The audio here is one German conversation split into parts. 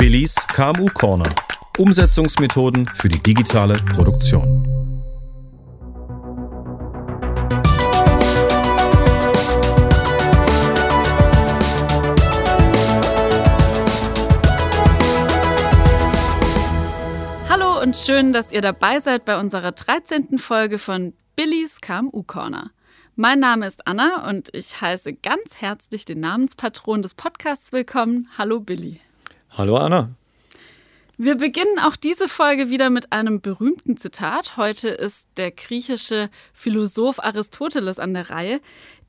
Willis KMU Corner. Umsetzungsmethoden für die digitale Produktion. Hallo und schön, dass ihr dabei seid bei unserer 13. Folge von Billies KMU Corner. Mein Name ist Anna und ich heiße ganz herzlich den Namenspatron des Podcasts willkommen. Hallo Billy. Hallo Anna. Wir beginnen auch diese Folge wieder mit einem berühmten Zitat. Heute ist der griechische Philosoph Aristoteles an der Reihe.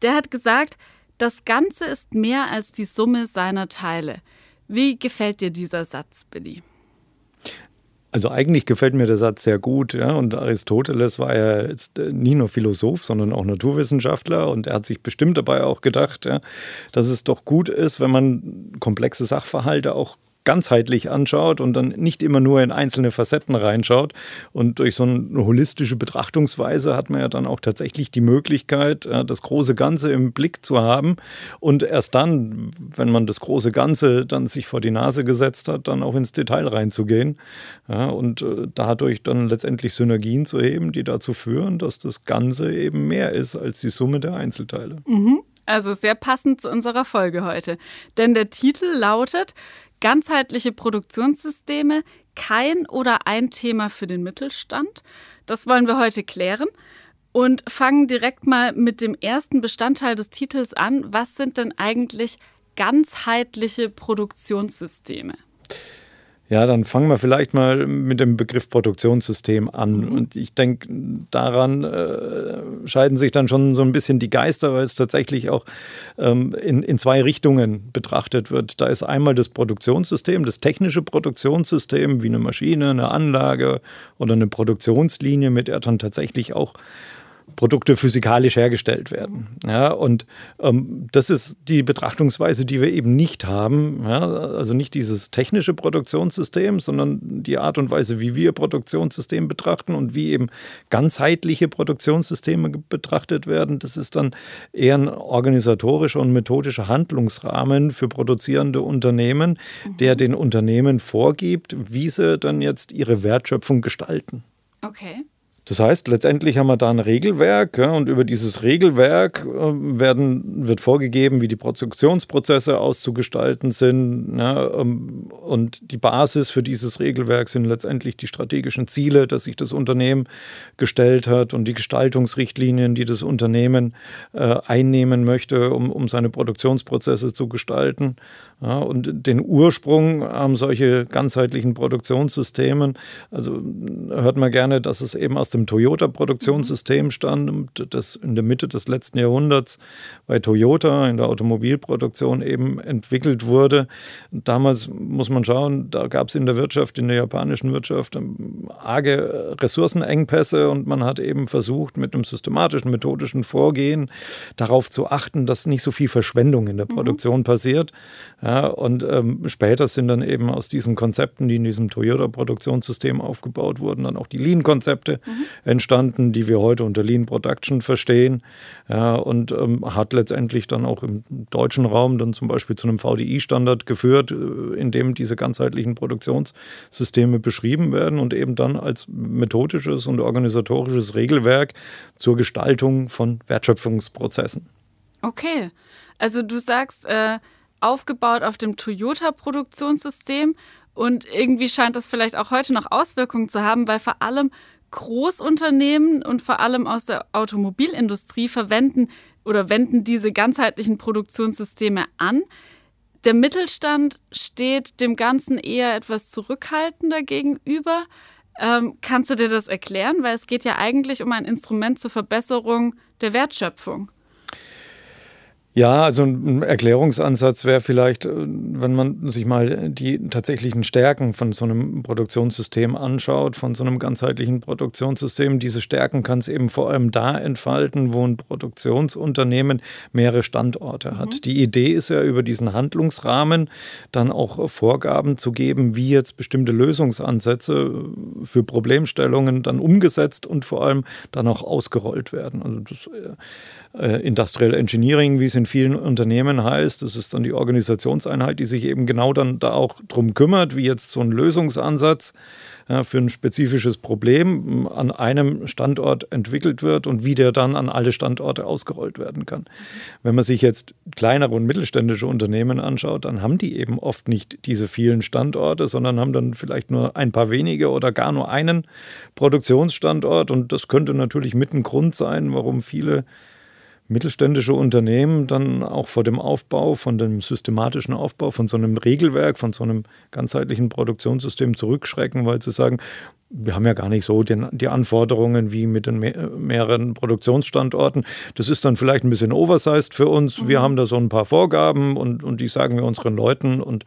Der hat gesagt, das Ganze ist mehr als die Summe seiner Teile. Wie gefällt dir dieser Satz, Billy? Also eigentlich gefällt mir der Satz sehr gut. Ja? Und Aristoteles war ja jetzt äh, nie nur Philosoph, sondern auch Naturwissenschaftler. Und er hat sich bestimmt dabei auch gedacht, ja, dass es doch gut ist, wenn man komplexe Sachverhalte auch ganzheitlich anschaut und dann nicht immer nur in einzelne Facetten reinschaut. Und durch so eine holistische Betrachtungsweise hat man ja dann auch tatsächlich die Möglichkeit, das große Ganze im Blick zu haben und erst dann, wenn man das große Ganze dann sich vor die Nase gesetzt hat, dann auch ins Detail reinzugehen und äh, dadurch dann letztendlich Synergien zu heben, die dazu führen, dass das Ganze eben mehr ist als die Summe der Einzelteile. Mhm. Also sehr passend zu unserer Folge heute. Denn der Titel lautet ganzheitliche Produktionssysteme kein oder ein Thema für den Mittelstand? Das wollen wir heute klären und fangen direkt mal mit dem ersten Bestandteil des Titels an. Was sind denn eigentlich ganzheitliche Produktionssysteme? Ja, dann fangen wir vielleicht mal mit dem Begriff Produktionssystem an. Mhm. Und ich denke, daran äh, scheiden sich dann schon so ein bisschen die Geister, weil es tatsächlich auch ähm, in, in zwei Richtungen betrachtet wird. Da ist einmal das Produktionssystem, das technische Produktionssystem, wie eine Maschine, eine Anlage oder eine Produktionslinie, mit der dann tatsächlich auch Produkte physikalisch hergestellt werden. Ja, und ähm, das ist die Betrachtungsweise, die wir eben nicht haben. Ja, also nicht dieses technische Produktionssystem, sondern die Art und Weise, wie wir Produktionssystem betrachten und wie eben ganzheitliche Produktionssysteme betrachtet werden. Das ist dann eher ein organisatorischer und methodischer Handlungsrahmen für produzierende Unternehmen, mhm. der den Unternehmen vorgibt, wie sie dann jetzt ihre Wertschöpfung gestalten. Okay. Das heißt, letztendlich haben wir da ein Regelwerk ja, und über dieses Regelwerk äh, werden, wird vorgegeben, wie die Produktionsprozesse auszugestalten sind. Ja, ähm, und die Basis für dieses Regelwerk sind letztendlich die strategischen Ziele, dass sich das Unternehmen gestellt hat und die Gestaltungsrichtlinien, die das Unternehmen äh, einnehmen möchte, um, um seine Produktionsprozesse zu gestalten. Ja, und den Ursprung haben solche ganzheitlichen Produktionssystemen. Also hört man gerne, dass es eben aus dem Toyota-Produktionssystem stand, das in der Mitte des letzten Jahrhunderts bei Toyota in der Automobilproduktion eben entwickelt wurde. Damals muss man schauen, da gab es in der Wirtschaft, in der japanischen Wirtschaft arge Ressourcenengpässe und man hat eben versucht, mit einem systematischen, methodischen Vorgehen darauf zu achten, dass nicht so viel Verschwendung in der mhm. Produktion mhm. passiert. Ja, und ähm, später sind dann eben aus diesen Konzepten, die in diesem Toyota-Produktionssystem aufgebaut wurden, dann auch die Lean-Konzepte mhm. entstanden, die wir heute unter Lean Production verstehen. Ja, und ähm, hat letztendlich dann auch im deutschen Raum dann zum Beispiel zu einem VDI-Standard geführt, äh, in dem diese ganzheitlichen Produktionssysteme beschrieben werden und eben dann als methodisches und organisatorisches Regelwerk zur Gestaltung von Wertschöpfungsprozessen. Okay, also du sagst, äh aufgebaut auf dem Toyota-Produktionssystem und irgendwie scheint das vielleicht auch heute noch Auswirkungen zu haben, weil vor allem Großunternehmen und vor allem aus der Automobilindustrie verwenden oder wenden diese ganzheitlichen Produktionssysteme an. Der Mittelstand steht dem Ganzen eher etwas zurückhaltender gegenüber. Ähm, kannst du dir das erklären? Weil es geht ja eigentlich um ein Instrument zur Verbesserung der Wertschöpfung. Ja, also ein Erklärungsansatz wäre vielleicht, äh, wenn man sich mal die tatsächlichen Stärken von so einem Produktionssystem anschaut, von so einem ganzheitlichen Produktionssystem. Diese Stärken kann es eben vor allem da entfalten, wo ein Produktionsunternehmen mehrere Standorte hat. Mhm. Die Idee ist ja über diesen Handlungsrahmen dann auch Vorgaben zu geben, wie jetzt bestimmte Lösungsansätze für Problemstellungen dann umgesetzt und vor allem dann auch ausgerollt werden. Also das äh, Industrial Engineering, wie es in vielen Unternehmen heißt, das ist dann die Organisationseinheit, die sich eben genau dann da auch drum kümmert, wie jetzt so ein Lösungsansatz ja, für ein spezifisches Problem an einem Standort entwickelt wird und wie der dann an alle Standorte ausgerollt werden kann. Wenn man sich jetzt kleinere und mittelständische Unternehmen anschaut, dann haben die eben oft nicht diese vielen Standorte, sondern haben dann vielleicht nur ein paar wenige oder gar nur einen Produktionsstandort. Und das könnte natürlich mit ein Grund sein, warum viele mittelständische Unternehmen dann auch vor dem Aufbau, von dem systematischen Aufbau, von so einem Regelwerk, von so einem ganzheitlichen Produktionssystem zurückschrecken, weil sie sagen, wir haben ja gar nicht so den, die Anforderungen wie mit den mehreren Produktionsstandorten. Das ist dann vielleicht ein bisschen oversized für uns. Wir mhm. haben da so ein paar Vorgaben und, und die sagen wir unseren Leuten und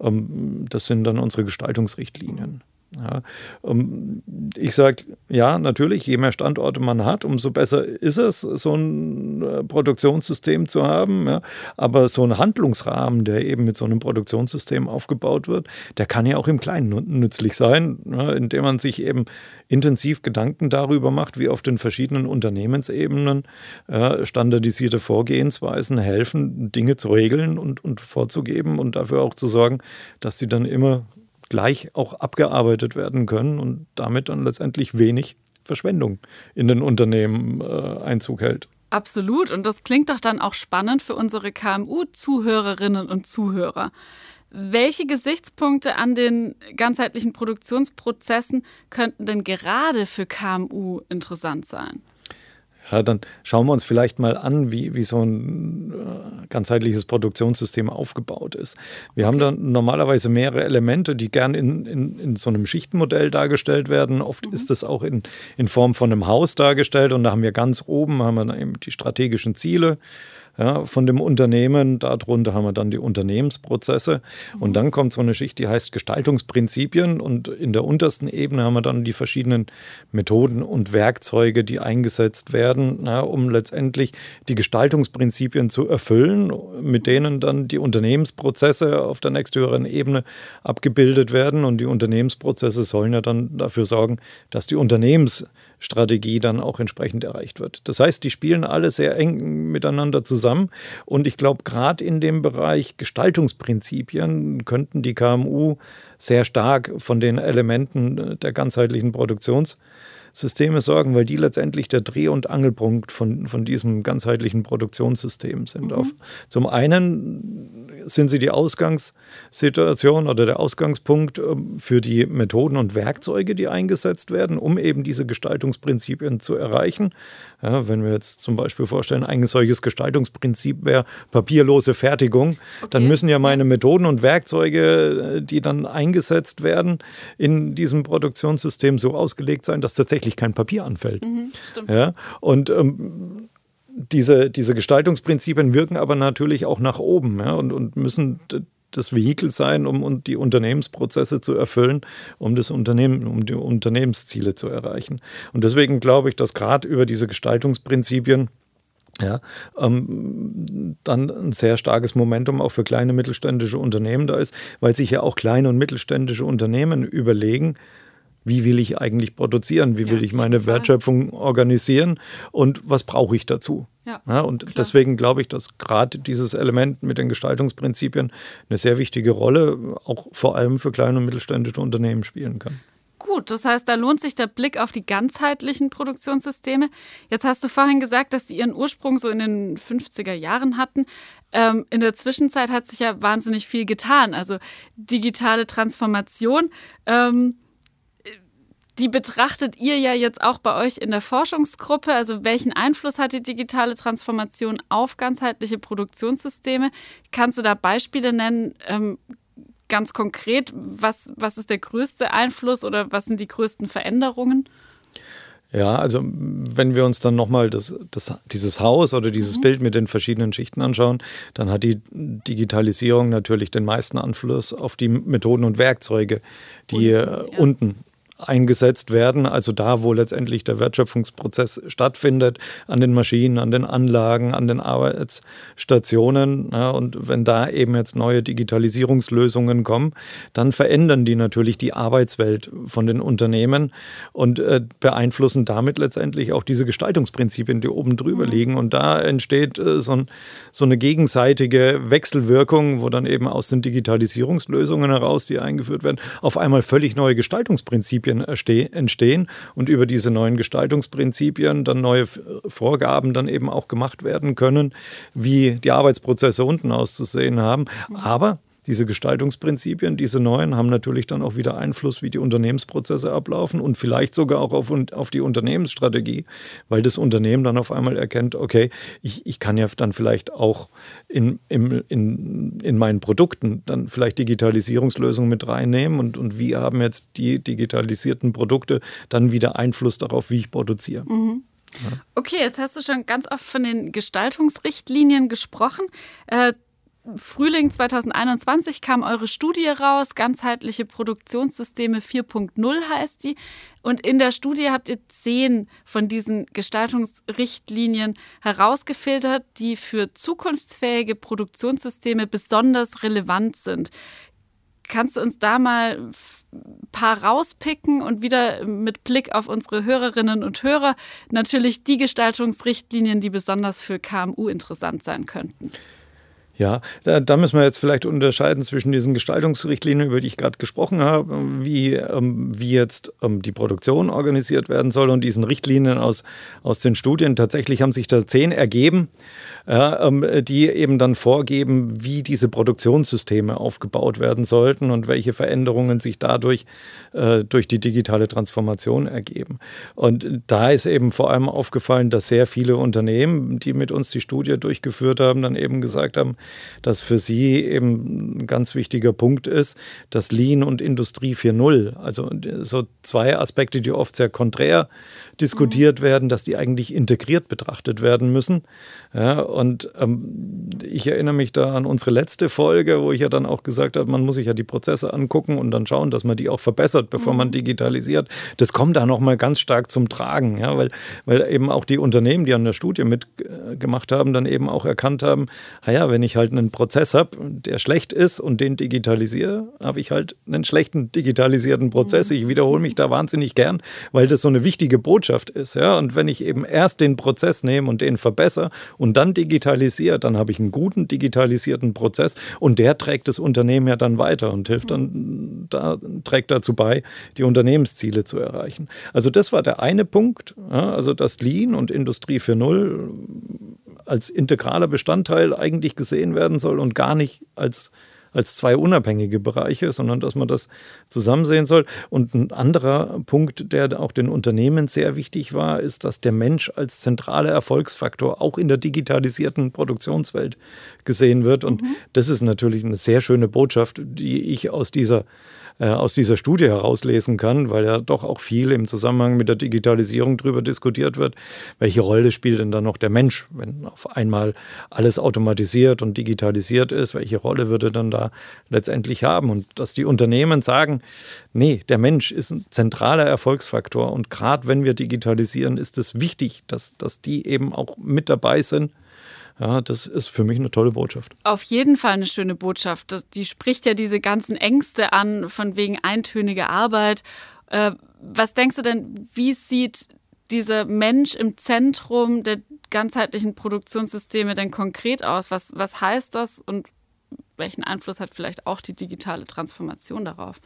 ähm, das sind dann unsere Gestaltungsrichtlinien. Ja, ich sage, ja, natürlich, je mehr Standorte man hat, umso besser ist es, so ein äh, Produktionssystem zu haben. Ja. Aber so ein Handlungsrahmen, der eben mit so einem Produktionssystem aufgebaut wird, der kann ja auch im Kleinen nützlich sein, ja, indem man sich eben intensiv Gedanken darüber macht, wie auf den verschiedenen Unternehmensebenen äh, standardisierte Vorgehensweisen helfen, Dinge zu regeln und, und vorzugeben und dafür auch zu sorgen, dass sie dann immer gleich auch abgearbeitet werden können und damit dann letztendlich wenig Verschwendung in den Unternehmen äh, Einzug hält. Absolut. Und das klingt doch dann auch spannend für unsere KMU-Zuhörerinnen und Zuhörer. Welche Gesichtspunkte an den ganzheitlichen Produktionsprozessen könnten denn gerade für KMU interessant sein? Ja, dann schauen wir uns vielleicht mal an, wie, wie so ein äh, ganzheitliches Produktionssystem aufgebaut ist. Wir okay. haben dann normalerweise mehrere Elemente, die gern in, in, in so einem Schichtenmodell dargestellt werden. Oft mhm. ist das auch in, in Form von einem Haus dargestellt und da haben wir ganz oben haben wir eben die strategischen Ziele ja, von dem Unternehmen. Darunter haben wir dann die Unternehmensprozesse. Und dann kommt so eine Schicht, die heißt Gestaltungsprinzipien. Und in der untersten Ebene haben wir dann die verschiedenen Methoden und Werkzeuge, die eingesetzt werden, ja, um letztendlich die Gestaltungsprinzipien zu erfüllen, mit denen dann die Unternehmensprozesse auf der nächsthöheren Ebene abgebildet werden. Und die Unternehmensprozesse sollen ja dann dafür sorgen, dass die Unternehmens Strategie dann auch entsprechend erreicht wird. Das heißt, die spielen alle sehr eng miteinander zusammen und ich glaube, gerade in dem Bereich Gestaltungsprinzipien könnten die KMU sehr stark von den Elementen der ganzheitlichen Produktions Systeme sorgen, weil die letztendlich der Dreh- und Angelpunkt von, von diesem ganzheitlichen Produktionssystem sind. Mhm. Auf, zum einen sind sie die Ausgangssituation oder der Ausgangspunkt ähm, für die Methoden und Werkzeuge, die eingesetzt werden, um eben diese Gestaltungsprinzipien zu erreichen. Ja, wenn wir jetzt zum Beispiel vorstellen, ein solches Gestaltungsprinzip wäre papierlose Fertigung, okay. dann müssen ja meine Methoden und Werkzeuge, äh, die dann eingesetzt werden, in diesem Produktionssystem so ausgelegt sein, dass tatsächlich tatsächlich kein Papier anfällt. Mhm, ja? Und ähm, diese, diese Gestaltungsprinzipien wirken aber natürlich auch nach oben ja? und, und müssen das Vehikel sein, um, um die Unternehmensprozesse zu erfüllen, um das Unternehmen, um die Unternehmensziele zu erreichen. Und deswegen glaube ich, dass gerade über diese Gestaltungsprinzipien ja, ähm, dann ein sehr starkes Momentum auch für kleine mittelständische Unternehmen da ist, weil sich ja auch kleine und mittelständische Unternehmen überlegen, wie will ich eigentlich produzieren, wie ja, will ich meine Wertschöpfung organisieren und was brauche ich dazu. Ja, ja und klar. deswegen glaube ich, dass gerade dieses Element mit den Gestaltungsprinzipien eine sehr wichtige Rolle auch vor allem für kleine und mittelständische Unternehmen spielen kann. Gut, das heißt, da lohnt sich der Blick auf die ganzheitlichen Produktionssysteme. Jetzt hast du vorhin gesagt, dass sie ihren Ursprung so in den 50er Jahren hatten. Ähm, in der Zwischenzeit hat sich ja wahnsinnig viel getan. Also digitale Transformation. Ähm, die betrachtet ihr ja jetzt auch bei euch in der Forschungsgruppe. Also welchen Einfluss hat die digitale Transformation auf ganzheitliche Produktionssysteme? Kannst du da Beispiele nennen? Ähm, ganz konkret, was, was ist der größte Einfluss oder was sind die größten Veränderungen? Ja, also wenn wir uns dann nochmal das, das, dieses Haus oder dieses mhm. Bild mit den verschiedenen Schichten anschauen, dann hat die Digitalisierung natürlich den meisten Einfluss auf die Methoden und Werkzeuge, die unten, ja. unten eingesetzt werden, also da, wo letztendlich der Wertschöpfungsprozess stattfindet, an den Maschinen, an den Anlagen, an den Arbeitsstationen. Ja, und wenn da eben jetzt neue Digitalisierungslösungen kommen, dann verändern die natürlich die Arbeitswelt von den Unternehmen und äh, beeinflussen damit letztendlich auch diese Gestaltungsprinzipien, die oben drüber mhm. liegen. Und da entsteht äh, so, ein, so eine gegenseitige Wechselwirkung, wo dann eben aus den Digitalisierungslösungen heraus, die eingeführt werden, auf einmal völlig neue Gestaltungsprinzipien entstehen und über diese neuen Gestaltungsprinzipien dann neue Vorgaben dann eben auch gemacht werden können, wie die Arbeitsprozesse unten auszusehen haben. Mhm. Aber diese Gestaltungsprinzipien, diese neuen, haben natürlich dann auch wieder Einfluss, wie die Unternehmensprozesse ablaufen und vielleicht sogar auch auf, auf die Unternehmensstrategie, weil das Unternehmen dann auf einmal erkennt, okay, ich, ich kann ja dann vielleicht auch in, in, in, in meinen Produkten dann vielleicht Digitalisierungslösungen mit reinnehmen und, und wie haben jetzt die digitalisierten Produkte dann wieder Einfluss darauf, wie ich produziere. Mhm. Okay, jetzt hast du schon ganz oft von den Gestaltungsrichtlinien gesprochen. Äh, Frühling 2021 kam eure Studie raus, ganzheitliche Produktionssysteme 4.0 heißt die. Und in der Studie habt ihr zehn von diesen Gestaltungsrichtlinien herausgefiltert, die für zukunftsfähige Produktionssysteme besonders relevant sind. Kannst du uns da mal ein paar rauspicken und wieder mit Blick auf unsere Hörerinnen und Hörer natürlich die Gestaltungsrichtlinien, die besonders für KMU interessant sein könnten? Ja, da, da, müssen wir jetzt vielleicht unterscheiden zwischen diesen Gestaltungsrichtlinien, über die ich gerade gesprochen habe, wie, ähm, wie jetzt ähm, die Produktion organisiert werden soll und diesen Richtlinien aus, aus den Studien. Tatsächlich haben sich da zehn ergeben, ja, ähm, die eben dann vorgeben, wie diese Produktionssysteme aufgebaut werden sollten und welche Veränderungen sich dadurch äh, durch die digitale Transformation ergeben. Und da ist eben vor allem aufgefallen, dass sehr viele Unternehmen, die mit uns die Studie durchgeführt haben, dann eben gesagt haben, dass für sie eben ein ganz wichtiger Punkt ist, dass Lean und Industrie 4.0, also so zwei Aspekte, die oft sehr konträr diskutiert mhm. werden, dass die eigentlich integriert betrachtet werden müssen. Ja, und ähm, ich erinnere mich da an unsere letzte Folge, wo ich ja dann auch gesagt habe, man muss sich ja die Prozesse angucken und dann schauen, dass man die auch verbessert, bevor mhm. man digitalisiert. Das kommt da nochmal ganz stark zum Tragen, ja, weil, weil eben auch die Unternehmen, die an der Studie mitgemacht haben, dann eben auch erkannt haben, naja, wenn ich halt einen Prozess habe, der schlecht ist und den digitalisiere, habe ich halt einen schlechten digitalisierten Prozess. Mhm. Ich wiederhole mich da wahnsinnig gern, weil das so eine wichtige Botschaft ist. Ja? Und wenn ich eben erst den Prozess nehme und den verbessere und dann digitalisiere, dann habe ich einen guten digitalisierten Prozess und der trägt das Unternehmen ja dann weiter und hilft dann, da, trägt dazu bei, die Unternehmensziele zu erreichen. Also das war der eine Punkt, ja? also das Lean und Industrie 4.0 als integraler Bestandteil eigentlich gesehen werden soll und gar nicht als, als zwei unabhängige Bereiche, sondern dass man das zusammen sehen soll. Und ein anderer Punkt, der auch den Unternehmen sehr wichtig war, ist, dass der Mensch als zentraler Erfolgsfaktor auch in der digitalisierten Produktionswelt gesehen wird. Und mhm. das ist natürlich eine sehr schöne Botschaft, die ich aus dieser aus dieser Studie herauslesen kann, weil ja doch auch viel im Zusammenhang mit der Digitalisierung darüber diskutiert wird, welche Rolle spielt denn da noch der Mensch, wenn auf einmal alles automatisiert und digitalisiert ist, welche Rolle würde dann da letztendlich haben? Und dass die Unternehmen sagen, nee, der Mensch ist ein zentraler Erfolgsfaktor und gerade wenn wir digitalisieren, ist es wichtig, dass, dass die eben auch mit dabei sind ja, das ist für mich eine tolle Botschaft. Auf jeden Fall eine schöne Botschaft. Die spricht ja diese ganzen Ängste an, von wegen eintöniger Arbeit. Äh, was denkst du denn, wie sieht dieser Mensch im Zentrum der ganzheitlichen Produktionssysteme denn konkret aus? Was, was heißt das und welchen Einfluss hat vielleicht auch die digitale Transformation darauf?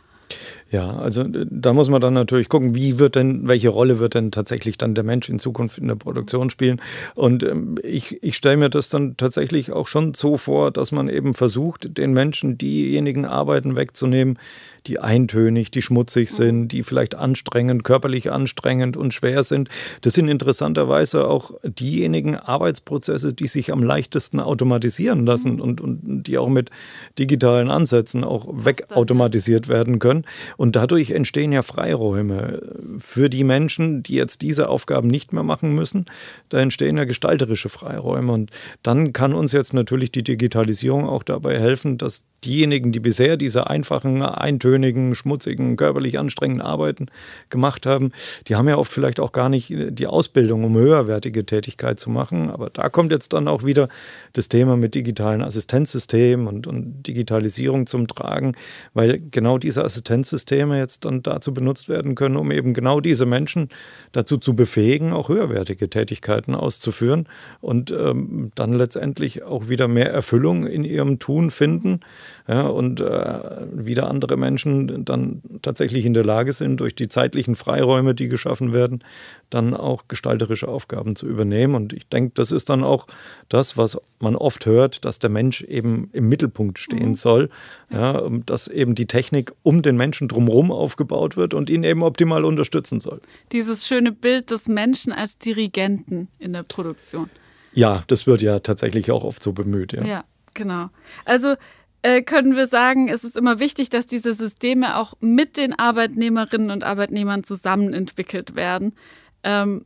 Ja, also äh, da muss man dann natürlich gucken, wie wird denn, welche Rolle wird denn tatsächlich dann der Mensch in Zukunft in der Produktion spielen. Und ähm, ich, ich stelle mir das dann tatsächlich auch schon so vor, dass man eben versucht, den Menschen diejenigen Arbeiten wegzunehmen, die eintönig, die schmutzig sind, die vielleicht anstrengend, körperlich anstrengend und schwer sind. Das sind interessanterweise auch diejenigen Arbeitsprozesse, die sich am leichtesten automatisieren lassen mhm. und, und die auch mit digitalen Ansätzen auch wegautomatisiert werden können. Und dadurch entstehen ja Freiräume für die Menschen, die jetzt diese Aufgaben nicht mehr machen müssen. Da entstehen ja gestalterische Freiräume. Und dann kann uns jetzt natürlich die Digitalisierung auch dabei helfen, dass diejenigen, die bisher diese einfachen, eintönigen, schmutzigen, körperlich anstrengenden Arbeiten gemacht haben, die haben ja oft vielleicht auch gar nicht die Ausbildung, um höherwertige Tätigkeit zu machen. Aber da kommt jetzt dann auch wieder das Thema mit digitalen Assistenzsystemen und, und Digitalisierung zum Tragen, weil genau diese Assistenzsysteme jetzt dann dazu benutzt werden können, um eben genau diese Menschen dazu zu befähigen, auch höherwertige Tätigkeiten auszuführen und ähm, dann letztendlich auch wieder mehr Erfüllung in ihrem Tun finden ja, und äh, wieder andere Menschen dann tatsächlich in der Lage sind, durch die zeitlichen Freiräume, die geschaffen werden, dann auch gestalterische Aufgaben zu übernehmen. Und ich denke, das ist dann auch das, was man oft hört, dass der Mensch eben im Mittelpunkt stehen mhm. soll, ja, dass eben die Technik um den Menschen drumherum aufgebaut wird und ihn eben optimal unterstützen soll. Dieses schöne Bild des Menschen als Dirigenten in der Produktion. Ja, das wird ja tatsächlich auch oft so bemüht. Ja, ja genau. Also äh, können wir sagen, es ist immer wichtig, dass diese Systeme auch mit den Arbeitnehmerinnen und Arbeitnehmern zusammen entwickelt werden. Ähm,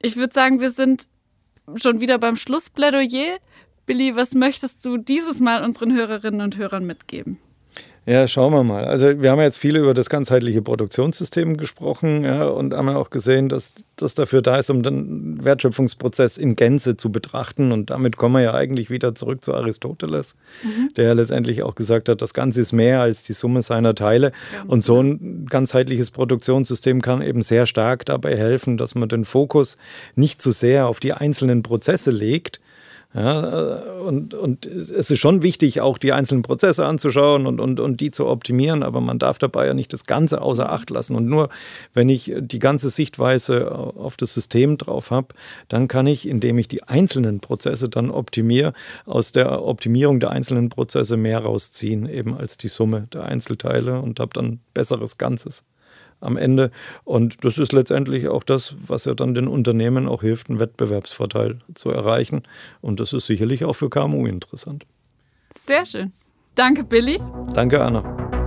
ich würde sagen, wir sind schon wieder beim Schlussplädoyer. Billy, was möchtest du dieses Mal unseren Hörerinnen und Hörern mitgeben? Ja, schauen wir mal. Also wir haben jetzt viel über das ganzheitliche Produktionssystem gesprochen ja, und haben auch gesehen, dass das dafür da ist, um den Wertschöpfungsprozess in Gänze zu betrachten. Und damit kommen wir ja eigentlich wieder zurück zu Aristoteles, mhm. der ja letztendlich auch gesagt hat, das Ganze ist mehr als die Summe seiner Teile. Ganz und so genau. ein ganzheitliches Produktionssystem kann eben sehr stark dabei helfen, dass man den Fokus nicht zu sehr auf die einzelnen Prozesse legt, ja, und, und es ist schon wichtig, auch die einzelnen Prozesse anzuschauen und, und, und die zu optimieren, aber man darf dabei ja nicht das Ganze außer Acht lassen. Und nur wenn ich die ganze Sichtweise auf das System drauf habe, dann kann ich, indem ich die einzelnen Prozesse dann optimiere, aus der Optimierung der einzelnen Prozesse mehr rausziehen, eben als die Summe der Einzelteile und habe dann besseres Ganzes am Ende. Und das ist letztendlich auch das, was ja dann den Unternehmen auch hilft, einen Wettbewerbsvorteil zu erreichen. Und das ist sicherlich auch für KMU interessant. Sehr schön. Danke, Billy. Danke, Anna.